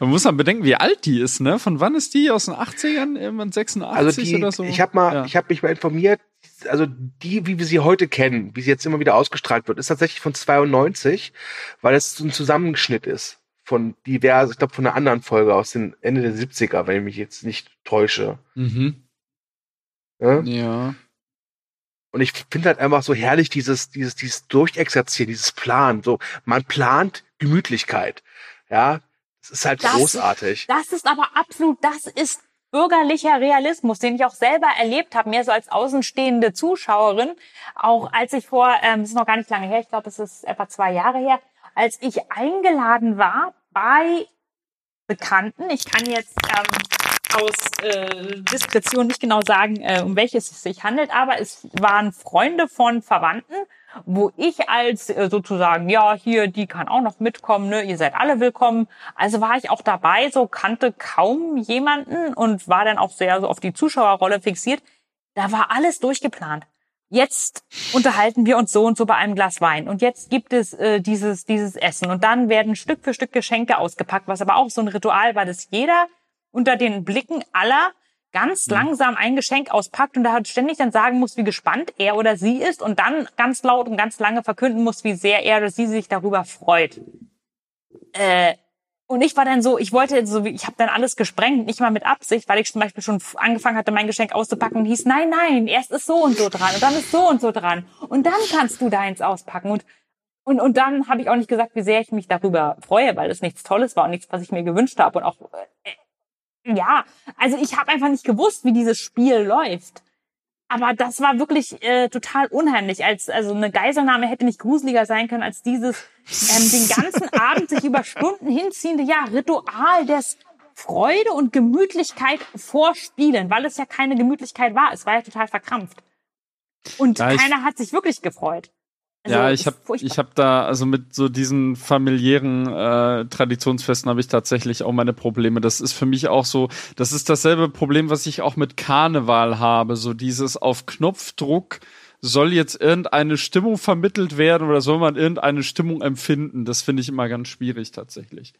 Man muss man bedenken, wie alt die ist, ne? Von wann ist die? Aus den 80ern? Irgendwann 86 also die, oder so? Ich habe mal, ja. ich habe mich mal informiert, also die, wie wir sie heute kennen, wie sie jetzt immer wieder ausgestrahlt wird, ist tatsächlich von 92, weil es so ein Zusammenschnitt ist von diverse, ich glaube von einer anderen Folge aus den Ende der 70er, wenn ich mich jetzt nicht täusche. Mhm. Ja. ja. Und ich finde halt einfach so herrlich dieses, dieses, dieses Durchexerzieren, dieses Plan. So, man plant Gemütlichkeit. Ja, das ist halt das großartig. Das ist aber absolut, das ist bürgerlicher Realismus, den ich auch selber erlebt habe, mehr so als außenstehende Zuschauerin. Auch als ich vor, ähm, das ist noch gar nicht lange her, ich glaube, es ist etwa zwei Jahre her, als ich eingeladen war bei Bekannten. Ich kann jetzt ähm, aus äh, Diskretion nicht genau sagen, äh, um welches es sich handelt, aber es waren Freunde von Verwandten wo ich als äh, sozusagen, ja, hier, die kann auch noch mitkommen, ne, ihr seid alle willkommen. Also war ich auch dabei, so kannte kaum jemanden und war dann auch sehr so auf die Zuschauerrolle fixiert. Da war alles durchgeplant. Jetzt unterhalten wir uns so und so bei einem Glas Wein und jetzt gibt es äh, dieses dieses Essen und dann werden Stück für Stück Geschenke ausgepackt, was aber auch so ein Ritual war, dass jeder unter den Blicken aller ganz mhm. langsam ein Geschenk auspackt und da halt ständig dann sagen muss, wie gespannt er oder sie ist und dann ganz laut und ganz lange verkünden muss, wie sehr er oder sie sich darüber freut. Äh, und ich war dann so, ich wollte so, ich habe dann alles gesprengt, nicht mal mit Absicht, weil ich zum Beispiel schon angefangen hatte, mein Geschenk auszupacken und hieß, nein, nein, erst ist so und so dran und dann ist so und so dran und dann kannst du deins auspacken und und, und dann habe ich auch nicht gesagt, wie sehr ich mich darüber freue, weil es nichts Tolles war und nichts, was ich mir gewünscht habe und auch äh, ja, also ich habe einfach nicht gewusst, wie dieses Spiel läuft. Aber das war wirklich äh, total unheimlich. Als also eine Geiselnahme hätte nicht gruseliger sein können als dieses ähm, den ganzen [laughs] Abend sich über Stunden hinziehende ja Ritual des Freude und Gemütlichkeit vorspielen, weil es ja keine Gemütlichkeit war. Es war ja total verkrampft. Und ja, keiner hat sich wirklich gefreut. Also, ja, ich habe ich hab da also mit so diesen familiären äh, Traditionsfesten habe ich tatsächlich auch meine Probleme. Das ist für mich auch so, das ist dasselbe Problem, was ich auch mit Karneval habe, so dieses auf Knopfdruck soll jetzt irgendeine Stimmung vermittelt werden oder soll man irgendeine Stimmung empfinden? Das finde ich immer ganz schwierig tatsächlich.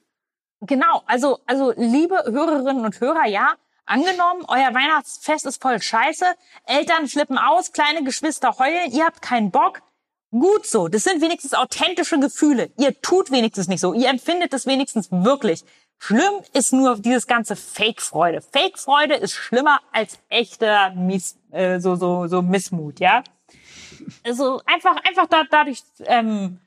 Genau, also also liebe Hörerinnen und Hörer, ja, Angenommen, euer Weihnachtsfest ist voll scheiße, Eltern flippen aus, kleine Geschwister heulen, ihr habt keinen Bock, Gut so, das sind wenigstens authentische Gefühle. Ihr tut wenigstens nicht so, ihr empfindet es wenigstens wirklich. Schlimm ist nur dieses ganze Fake-Freude. Fake-Freude ist schlimmer als echter Miss, äh, so, so, so Missmut, ja? Also einfach, einfach da, dadurch ähm,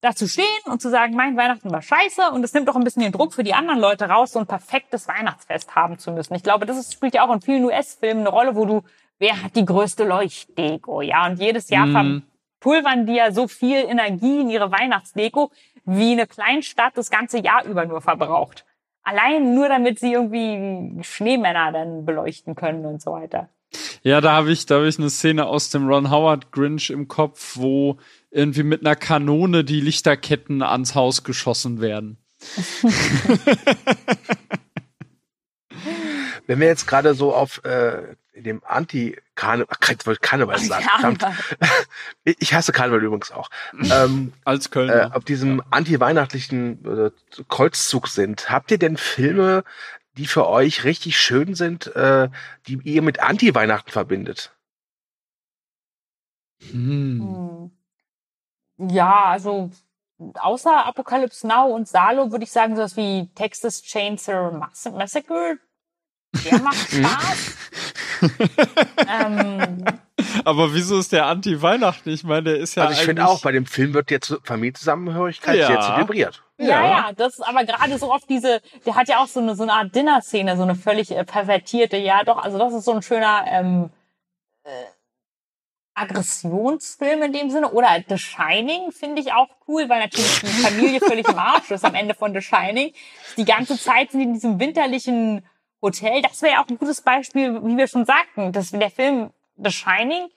da zu stehen und zu sagen, mein Weihnachten war scheiße und es nimmt auch ein bisschen den Druck für die anderen Leute raus, so ein perfektes Weihnachtsfest haben zu müssen. Ich glaube, das ist, spielt ja auch in vielen US-Filmen eine Rolle, wo du, wer hat die größte Leuchtdeko, ja, und jedes Jahr Mhm. Verpulvern die ja so viel Energie in ihre Weihnachtsdeko, wie eine Kleinstadt das ganze Jahr über nur verbraucht. Allein nur damit sie irgendwie Schneemänner dann beleuchten können und so weiter. Ja, da habe ich, da habe ich eine Szene aus dem Ron Howard Grinch im Kopf, wo irgendwie mit einer Kanone die Lichterketten ans Haus geschossen werden. [laughs] Wenn wir jetzt gerade so auf äh, dem Anti-Karneval, [laughs] [laughs] ich wollte Karneval sagen, verdammt. ich hasse Karneval übrigens auch, ähm, [laughs] Als äh, Kölner. auf diesem anti-weihnachtlichen äh, Kreuzzug sind. Habt ihr denn Filme, die für euch richtig schön sind, äh, die ihr mit Anti-Weihnachten verbindet? Hm. Hm. Ja, also außer Apocalypse Now und Salo würde ich sagen, sowas wie Texas Chainsaw Mass- Massacre. Der macht Spaß. Ähm, Aber wieso ist der Anti-Weihnachten? Ich meine, der ist ja also ich finde eigentlich- auch, bei dem Film wird jetzt Familienzusammenhörigkeit Ja. sehr zelebriert. ja. ja, das ist aber gerade so oft diese, der hat ja auch so eine, so eine Art Dinner-Szene, so eine völlig äh, pervertierte, ja doch, also das ist so ein schöner ähm, äh, Aggressionsfilm in dem Sinne. Oder The Shining finde ich auch cool, weil natürlich die Familie völlig im Arsch ist am Ende von The Shining. Die ganze Zeit sind die in diesem winterlichen Hotel. Das wäre ja auch ein gutes Beispiel, wie wir schon sagten, dass der Film The Shining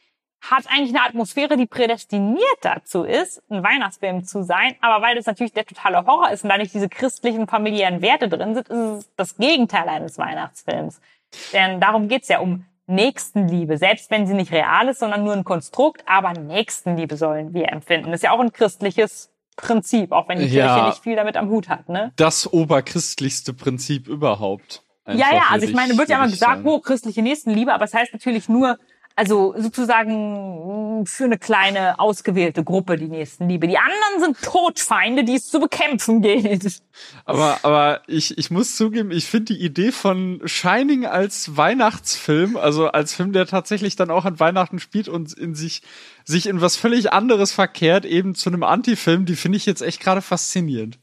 hat eigentlich eine Atmosphäre, die prädestiniert dazu ist, ein Weihnachtsfilm zu sein. Aber weil das natürlich der totale Horror ist und da nicht diese christlichen familiären Werte drin sind, ist es das Gegenteil eines Weihnachtsfilms. Denn darum geht's ja um Nächstenliebe, selbst wenn sie nicht real ist, sondern nur ein Konstrukt, aber Nächstenliebe sollen wir empfinden. Das ist ja auch ein christliches Prinzip, auch wenn die Ja. Kirche nicht viel damit am Hut hat, ne? das oberchristlichste Prinzip überhaupt. Ja, ja, also ich meine, wird ja immer gesagt, sagen. oh, christliche Nächstenliebe, aber es heißt natürlich nur, also sozusagen mh, für eine kleine ausgewählte Gruppe die Nächstenliebe. Die anderen sind Todfeinde, die es zu bekämpfen gilt. Aber, aber ich, ich muss zugeben, ich finde die Idee von Shining als Weihnachtsfilm, also als Film, der tatsächlich dann auch an Weihnachten spielt und in sich, sich in was völlig anderes verkehrt, eben zu einem Anti-Film, die finde ich jetzt echt gerade faszinierend.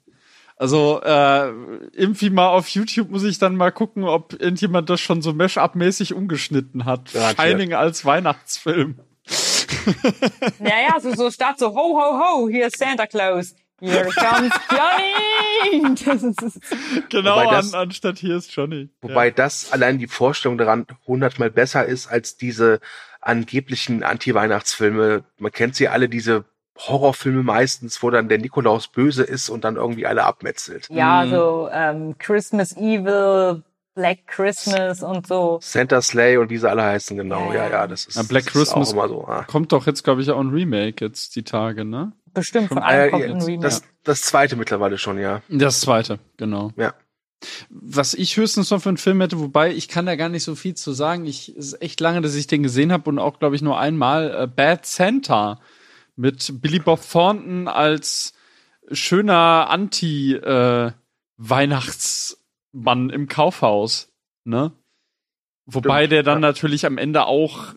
Also äh, irgendwie mal auf YouTube muss ich dann mal gucken, ob irgendjemand das schon so Mash-up-mäßig umgeschnitten hat. Garantiert. Shining als Weihnachtsfilm. [laughs] Naja, so, so statt so, ho, ho, ho, hier ist Santa Claus. Here comes Johnny. [laughs] Das ist, Genau, Wobei das- an, anstatt hier ist Johnny. Wobei das allein die Vorstellung daran hundertmal besser ist als diese angeblichen Anti-Weihnachtsfilme. Man kennt sie alle, diese Horrorfilme meistens, wo dann der Nikolaus böse ist und dann irgendwie alle abmetzelt. ja, Mhm. so ähm, Christmas Evil, Black Christmas und so. Santa Slay und wie sie alle heißen, genau. Ja, Ja, ja, das ist, Ja, Black das Christmas ist auch immer so. Ah. Kommt doch jetzt, glaube ich, auch ein Remake jetzt die Tage, ne? Bestimmt von allem Äh, kommt ja, ein Remake. das, das zweite mittlerweile schon, ja. Das zweite, genau. Ja. Was ich höchstens noch für einen Film hätte, wobei ich kann da gar nicht so viel zu sagen. Ich es ist echt lange, dass ich den gesehen habe und auch, glaube ich, nur einmal äh, Bad Santa mit Billy Bob Thornton als schöner Anti äh, Weihnachtsmann im Kaufhaus, ne? Wobei Stimmt, der dann ja. natürlich am Ende auch,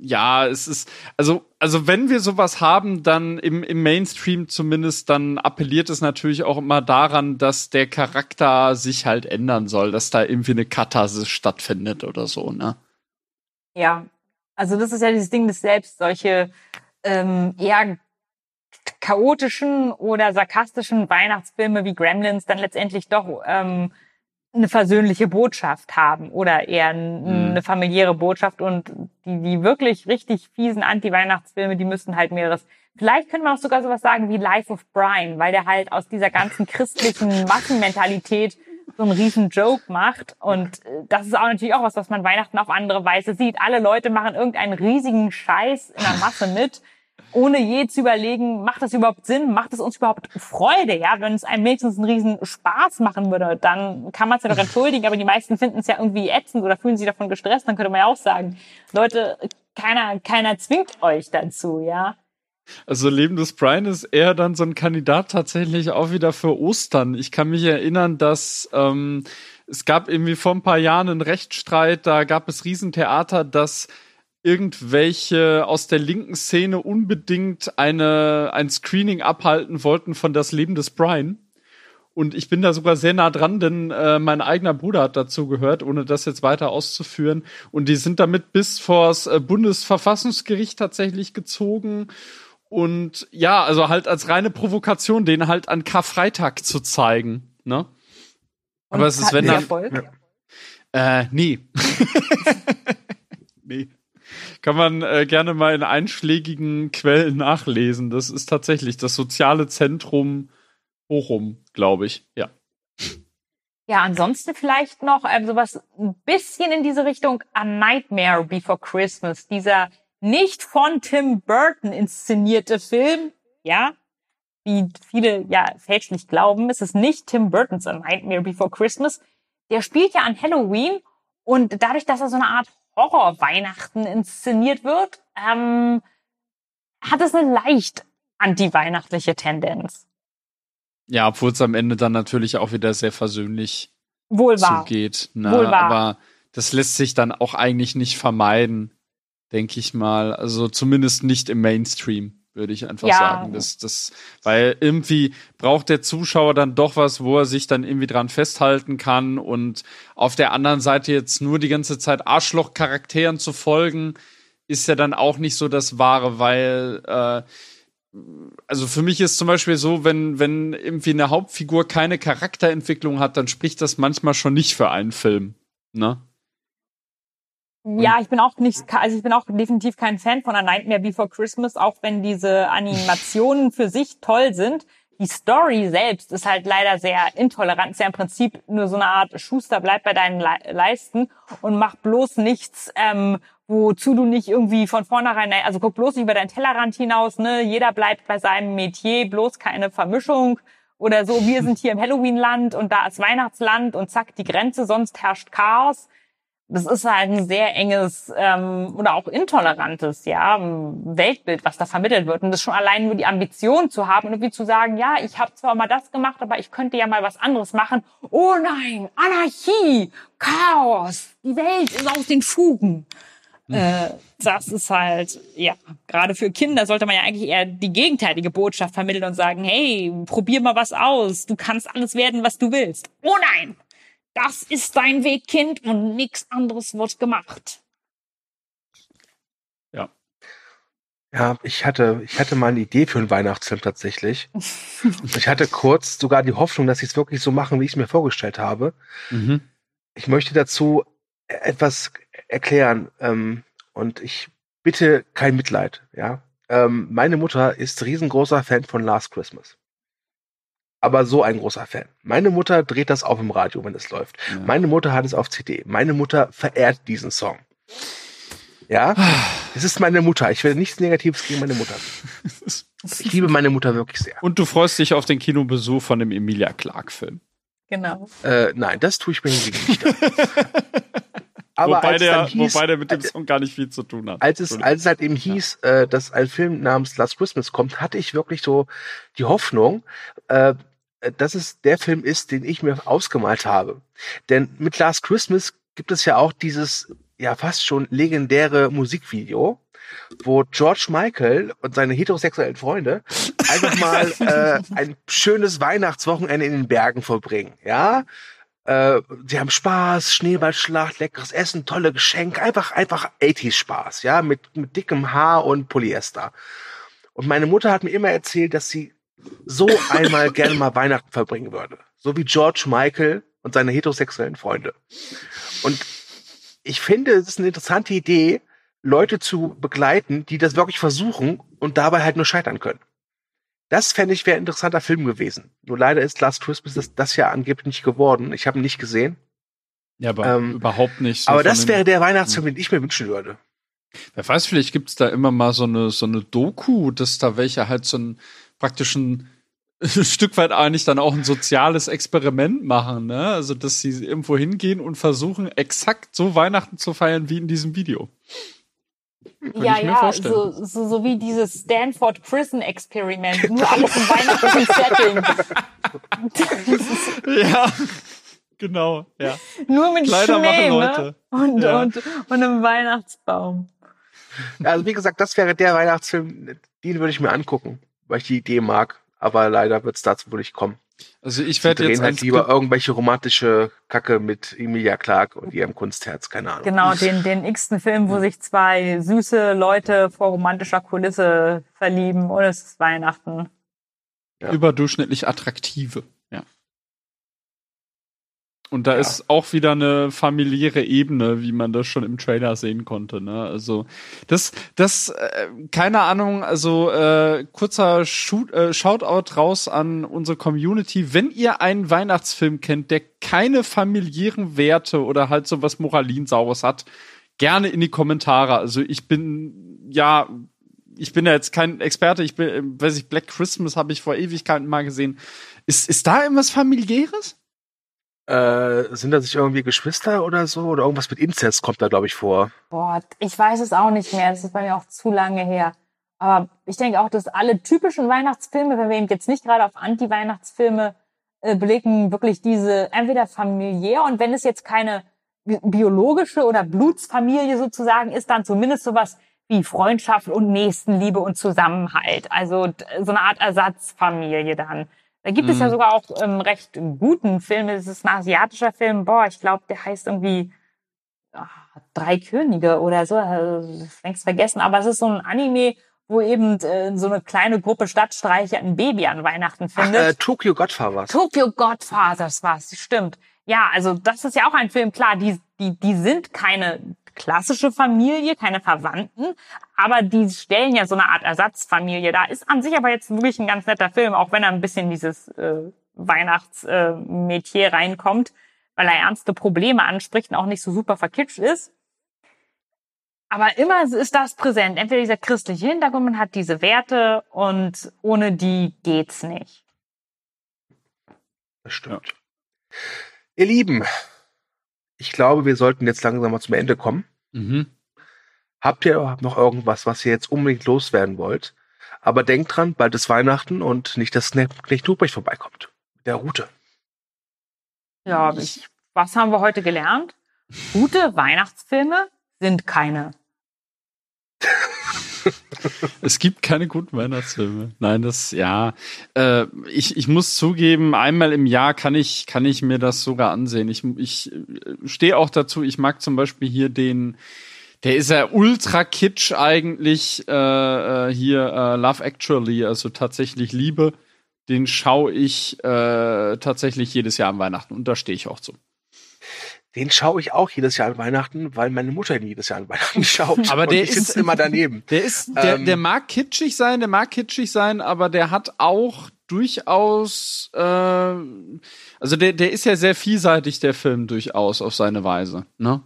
ja, es ist, also, also wenn wir sowas haben, dann im, im Mainstream zumindest, dann appelliert es natürlich auch immer daran, dass der Charakter sich halt ändern soll, dass da irgendwie eine Katharsis stattfindet oder so, ne? Ja, also das ist ja dieses Ding, dass selbst solche ähm, eher chaotischen oder sarkastischen Weihnachtsfilme wie Gremlins dann letztendlich doch ähm, eine versöhnliche Botschaft haben oder eher Mhm. eine familiäre Botschaft und die, die wirklich richtig fiesen Anti-Weihnachtsfilme, die müssen halt mehreres. Vielleicht könnte man auch sogar sowas sagen wie Life of Brian, weil der halt aus dieser ganzen christlichen [laughs] Massenmentalität so einen riesen Joke macht. Und äh, das ist auch natürlich auch was, was man Weihnachten auf andere Weise sieht. Alle Leute machen irgendeinen riesigen Scheiß in der Masse mit, ohne je zu überlegen, macht das überhaupt Sinn? Macht es uns überhaupt Freude? Ja, wenn es einem wenigstens einen riesen Spaß machen würde, dann kann man es ja doch entschuldigen, aber die meisten finden es ja irgendwie ätzend oder fühlen sich davon gestresst, dann könnte man ja auch sagen, Leute, keiner, keiner zwingt euch dazu, ja. Also Leben des Brian ist eher dann so ein Kandidat tatsächlich auch wieder für Ostern. Ich kann mich erinnern, dass ähm, es gab irgendwie vor ein paar Jahren einen Rechtsstreit, da gab es Riesentheater, dass irgendwelche aus der linken Szene unbedingt eine, ein Screening abhalten wollten von Das Leben des Brian. Und ich bin da sogar sehr nah dran, denn äh, mein eigener Bruder hat dazu gehört, ohne das jetzt weiter auszuführen. Und die sind damit bis vors äh, Bundesverfassungsgericht tatsächlich gezogen. Und ja, also halt als reine Provokation, den halt an Karfreitag zu zeigen. Ne? Aber es ist, wenn dann. Erfolg? Äh, nee. [laughs] nee. Kann man äh, gerne mal in einschlägigen Quellen nachlesen. Das ist tatsächlich das soziale Zentrum Bochum, glaube ich. Ja. Ja, ansonsten vielleicht noch ähm, sowas ein bisschen in diese Richtung A Nightmare Before Christmas. Dieser nicht von Tim Burton inszenierte Film, ja, wie viele ja fälschlich glauben, ist es nicht Tim Burtons A Nightmare Before Christmas. Der spielt ja an Halloween und dadurch, dass er so eine Art Horror-Weihnachten inszeniert wird, ähm, hat es eine leicht anti-weihnachtliche Tendenz. Ja, obwohl es am Ende dann natürlich auch wieder sehr versöhnlich Wohl wahr. zugeht. Ne? Wohl wahr. Aber das lässt sich dann auch eigentlich nicht vermeiden, denke ich mal. Also zumindest nicht im Mainstream, würde ich einfach Ja. sagen. Das, das, weil irgendwie braucht der Zuschauer dann doch was, wo er sich dann irgendwie dran festhalten kann. Und auf der anderen Seite jetzt nur die ganze Zeit Arschloch-Charakteren zu folgen, ist ja dann auch nicht so das Wahre, weil äh, also für mich ist zum Beispiel so, wenn, wenn irgendwie eine Hauptfigur keine Charakterentwicklung hat, dann spricht das manchmal schon nicht für einen Film. Ne? Ja, ich bin auch nicht, also ich bin auch definitiv kein Fan von A Nightmare Before Christmas, auch wenn diese Animationen für sich toll sind. Die Story selbst ist halt leider sehr intolerant. Ist ja im Prinzip nur so eine Art Schuster, bleib bei deinen Le Leisten und mach bloß nichts, ähm, wozu du nicht irgendwie von vornherein, also guck bloß nicht über deinen Tellerrand hinaus, ne? Jeder bleibt bei seinem Metier, bloß keine Vermischung oder so. Wir sind hier im Halloween-Land und da ist Weihnachtsland und zack die Grenze, sonst herrscht Chaos das ist halt ein sehr enges ähm, oder auch intolerantes ja Weltbild, was da vermittelt wird. Und das schon allein nur die Ambition zu haben und irgendwie zu sagen, ja, ich habe zwar mal das gemacht, aber ich könnte ja mal was anderes machen. Oh nein, Anarchie, Chaos, die Welt ist aus den Fugen. Äh, das ist halt, ja, gerade für Kinder sollte man ja eigentlich eher die gegenteilige Botschaft vermitteln und sagen, hey, probier mal was aus, du kannst alles werden, was du willst. Oh nein, das ist dein Weg, Kind, und nichts anderes wird gemacht. Ja, ich hatte, ich hatte mal eine Idee für einen Weihnachtsfilm tatsächlich. [laughs] ich hatte kurz sogar die Hoffnung, dass sie es wirklich so machen, wie ich es mir vorgestellt habe. Mhm. Ich möchte dazu etwas erklären ähm, und ich bitte kein Mitleid. Ja, ähm, meine Mutter ist riesengroßer Fan von Last Christmas. Aber so ein großer Fan. Meine Mutter dreht das auf im Radio, wenn es läuft. Ja. Meine Mutter hat es auf CD. Meine Mutter verehrt diesen Song. Ja, [sighs] es ist meine Mutter. Ich will nichts Negatives gegen meine Mutter. [laughs] Ich liebe meine Mutter wirklich sehr. Und du freust dich auf den Kinobesuch von dem Emilia Clark-Film. Genau. Äh, nein, das tue ich mir nicht. [laughs] Aber Wobei der, hieß, wobei der mit dem äh, Song gar nicht viel zu tun hat. als es, als es halt eben hieß, äh, dass ein Film namens Last Christmas kommt, hatte ich wirklich so die Hoffnung, äh, dass es der Film ist, den ich mir ausgemalt habe. Denn mit Last Christmas gibt es ja auch dieses ja fast schon legendäre Musikvideo, wo George Michael und seine heterosexuellen Freunde [laughs] einfach mal äh, ein schönes Weihnachtswochenende in den Bergen verbringen. Ja, äh, sie haben Spaß, Schneeballschlacht, leckeres Essen, tolle Geschenke, einfach, einfach 80s Spaß, ja, mit, mit dickem Haar und Polyester. Und meine Mutter hat mir immer erzählt, dass sie so einmal gerne mal Weihnachten verbringen würde. So wie George Michael und seine heterosexuellen Freunde. Und ich finde, es ist eine interessante Idee, Leute zu begleiten, die das wirklich versuchen und dabei halt nur scheitern können. Das fände ich wäre ein interessanter Film gewesen. Nur leider ist Last Christmas das, das ja angeblich nicht geworden. Ich habe ihn nicht gesehen. ja, aber ähm, überhaupt nicht. so aber das wäre der Weihnachtsfilm, den ich mir wünschen würde. Wer weiß, vielleicht gibt's da immer mal so eine, so eine Doku, dass da welche halt so ein praktischen [laughs] ein Stück weit eigentlich dann auch ein soziales Experiment machen, ne? Also, dass sie irgendwo hingehen und versuchen, exakt so Weihnachten zu feiern wie in diesem Video. Könnte ja, ja, so, so, so wie dieses Stanford Prison Experiment. Nur [laughs] alles im weihnachtlichen Setting. [laughs] Ja, genau, ja. Nur mit Kleider machen Schnee, ne? Leute. Und, Ja. und, und einem Weihnachtsbaum. Also wie gesagt, das wäre der Weihnachtsfilm, den würde ich mir angucken, weil ich die Idee mag. Aber leider wird es dazu wohl nicht kommen. Also ich werde drehen jetzt halt lieber irgendwelche romantische Kacke mit Emilia Clarke und ihrem Kunstherz, keine Ahnung. Genau, den, den x-ten Film, wo sich zwei süße Leute vor romantischer Kulisse verlieben und es ist Weihnachten. Ja. überdurchschnittlich attraktive. Und da Ja. ist auch wieder eine familiäre Ebene, wie man das schon im Trailer sehen konnte. Ne? Also das, das, äh, keine Ahnung. Also äh, kurzer Shoot, äh, Shoutout raus an unsere Community. Wenn ihr einen Weihnachtsfilm kennt, der keine familiären Werte oder halt so was Moralinsaures hat, gerne in die Kommentare. Also ich bin ja ich bin ja jetzt kein Experte, ich bin, weiß ich, Black Christmas habe ich vor Ewigkeiten mal gesehen. Ist, ist da irgendwas familiäres? Äh, sind da sich irgendwie Geschwister oder so? Oder irgendwas mit Inzest kommt da, glaube ich, vor. Boah, ich weiß es auch nicht mehr. Das ist bei mir auch zu lange her. Aber ich denke auch, dass alle typischen Weihnachtsfilme, wenn wir eben jetzt nicht gerade auf Anti-Weihnachtsfilme äh, blicken, wirklich diese entweder familiär und wenn es jetzt keine bi- biologische oder Blutsfamilie sozusagen ist, dann zumindest sowas wie Freundschaft und Nächstenliebe und Zusammenhalt. Also so eine Art Ersatzfamilie dann. Da gibt es ja Mhm. sogar auch ähm, recht guten Filme. Es ist ein asiatischer Film. Boah, ich glaube, der heißt irgendwie ah, Drei Könige oder so. Also, längst vergessen. Aber es ist so ein Anime, wo eben äh, so eine kleine Gruppe Stadtstreicher ein Baby an Weihnachten Ach, findet. äh, Tokyo Godfathers. Tokyo Godfathers war's, stimmt. Ja, also das ist ja auch ein Film, klar, die, die, die sind keine klassische Familie, keine Verwandten, aber die stellen ja so eine Art Ersatzfamilie da. Ist an sich aber jetzt wirklich ein ganz netter Film, auch wenn er ein bisschen dieses äh, Weihnachtsmetier äh, reinkommt, weil er ernste Probleme anspricht und auch nicht so super verkitscht ist. Aber immer ist das präsent. Entweder dieser christliche Hintergrund, man hat diese Werte und ohne die geht's nicht. Das stimmt. Ihr Lieben, ich glaube, wir sollten jetzt langsam mal zum Ende kommen. Mhm. Habt ihr noch irgendwas, was ihr jetzt unbedingt loswerden wollt? Aber denkt dran, bald ist Weihnachten und nicht, dass Knecht Ruprecht vorbeikommt. Mit der Route. Ja, ich, was haben wir heute gelernt? Gute Weihnachtsfilme sind keine. [laughs] Es gibt keine guten Weihnachtsfilme. Nein, das, ja. Äh, ich, ich muss zugeben, einmal im Jahr kann ich, kann ich mir das sogar ansehen. Ich, ich stehe auch dazu, ich mag zum Beispiel hier den, der ist ja ultra kitsch eigentlich, äh, äh, hier äh, Love Actually, also tatsächlich Liebe. Den schaue ich äh, tatsächlich jedes Jahr an Weihnachten und da stehe ich auch zu. Den schaue ich auch jedes Jahr an Weihnachten, weil meine Mutter ihn jedes Jahr an Weihnachten [laughs] schaut. Aber der ist- immer daneben. [laughs] Der ist, der, Ähm. der mag kitschig sein, der mag kitschig sein, aber der hat auch durchaus, äh, also der, der ist ja sehr vielseitig, der Film durchaus auf seine Weise, ne?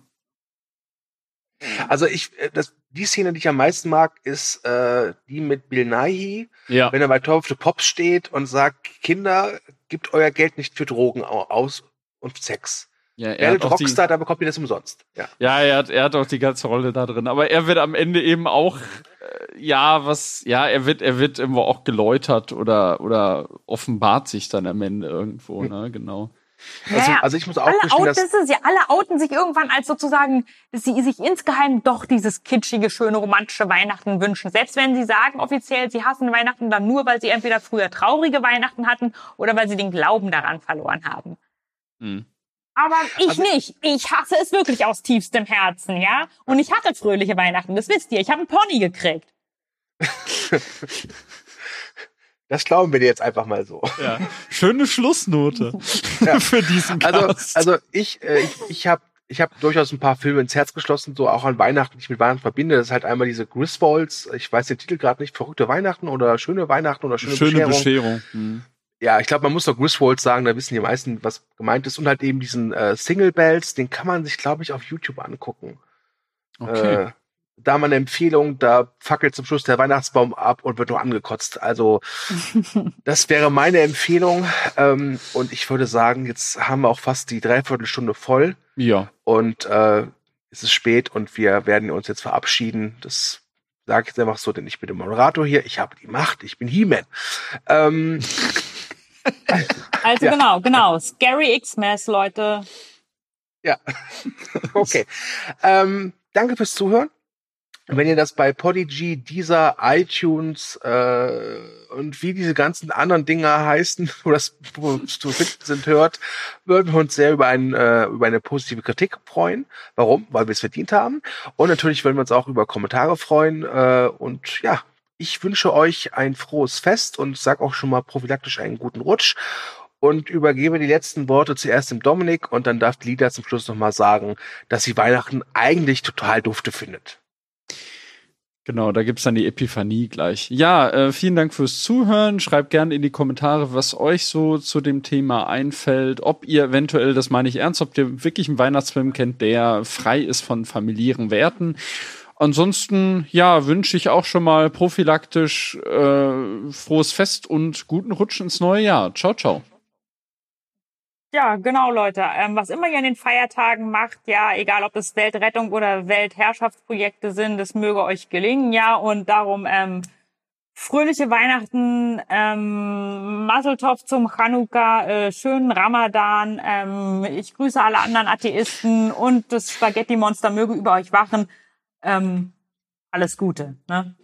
Also ich, äh, das, die Szene, die ich am meisten mag, ist äh, die mit Bill Nighy, Ja. wenn er bei Top of the Pops steht und sagt, Kinder, gebt euer Geld nicht für Drogen au- aus und Sex. Ja er Werdet hat auch die, Rockstar, da bekommt ihr das umsonst. Ja. ja, er hat, er hat auch die ganze Rolle da drin. Aber er wird am Ende eben auch, äh, ja, was, ja, er wird, er wird irgendwo auch geläutert oder, oder offenbart sich dann am Ende irgendwo, ne, genau. Also, Ja, also ich muss auch alle gestehen, dass das ja, alle outen sich irgendwann als sozusagen, dass sie sich insgeheim doch dieses kitschige, schöne, romantische Weihnachten wünschen. Selbst wenn sie sagen offiziell, sie hassen Weihnachten dann nur, weil sie entweder früher traurige Weihnachten hatten oder weil sie den Glauben daran verloren haben. Hm. Aber ich Also- nicht. Ich hasse es wirklich aus tiefstem Herzen, ja? Und ich hatte fröhliche Weihnachten, das wisst ihr. Ich habe einen Pony gekriegt. [laughs] das glauben wir dir jetzt einfach mal so. Ja. Schöne Schlussnote Ja. [laughs] für diesen Also, Cast. also ich, äh, ich, ich habe ich hab durchaus ein paar Filme ins Herz geschlossen, so auch an Weihnachten, die ich mit Weihnachten verbinde. Das ist halt einmal diese Griswolds, ich weiß den Titel gerade nicht, verrückte Weihnachten oder schöne Weihnachten oder schöne, Schöne Bescherung. Bescherung. Hm. Ja, ich glaube, man muss doch Griswolds sagen, da wissen die meisten, was gemeint ist. Und halt eben diesen äh, Single Bells, den kann man sich, glaube ich, auf YouTube angucken. Okay. Äh, da mal eine Empfehlung, da fackelt zum Schluss der Weihnachtsbaum ab und wird nur angekotzt. Also [laughs] das wäre meine Empfehlung. Ähm, und ich würde sagen, jetzt haben wir auch fast die Dreiviertelstunde voll ja. und äh, es ist spät und wir werden uns jetzt verabschieden. Das sage ich jetzt einfach so, denn ich bin der Moderator hier. Ich habe die Macht. Ich bin He-Man. Ähm, [laughs] [laughs] Also Ja. genau, genau. Scary Xmas, Leute. Ja. [laughs] Okay. ähm, danke fürs Zuhören. wenn ihr das bei Podigy, dieser iTunes äh, und wie diese ganzen anderen Dinger heißen, wo das zu finden sind, hört, würden wir uns sehr über, ein, äh, über eine positive Kritik freuen. Warum? Weil wir es verdient haben. Und natürlich würden wir uns auch über Kommentare freuen. Äh, und ja, ich wünsche euch ein frohes Fest und sag auch schon mal prophylaktisch einen guten Rutsch und übergebe die letzten Worte zuerst dem Dominik und dann darf Lida zum Schluss nochmal sagen, dass sie Weihnachten eigentlich total dufte findet. Genau, da gibt's dann die Epiphanie gleich. Ja, äh, vielen Dank fürs Zuhören. Schreibt gerne in die Kommentare, was euch so zu dem Thema einfällt. Ob ihr eventuell, das meine ich ernst, ob ihr wirklich einen Weihnachtsfilm kennt, der frei ist von familiären Werten. Ansonsten, ja, wünsche ich auch schon mal prophylaktisch äh, frohes Fest und guten Rutsch ins neue Jahr. Ciao, ciao. Ja, genau, Leute. Ähm, was immer ihr an den Feiertagen macht, ja, egal ob es Weltrettung oder Weltherrschaftsprojekte sind, das möge euch gelingen, ja. Und darum ähm, fröhliche Weihnachten, ähm, Maseltov zum Chanukka, äh, schönen Ramadan. Ähm, ich grüße alle anderen Atheisten und das Spaghetti-Monster möge über euch wachen. Ähm, alles Gute. Ne?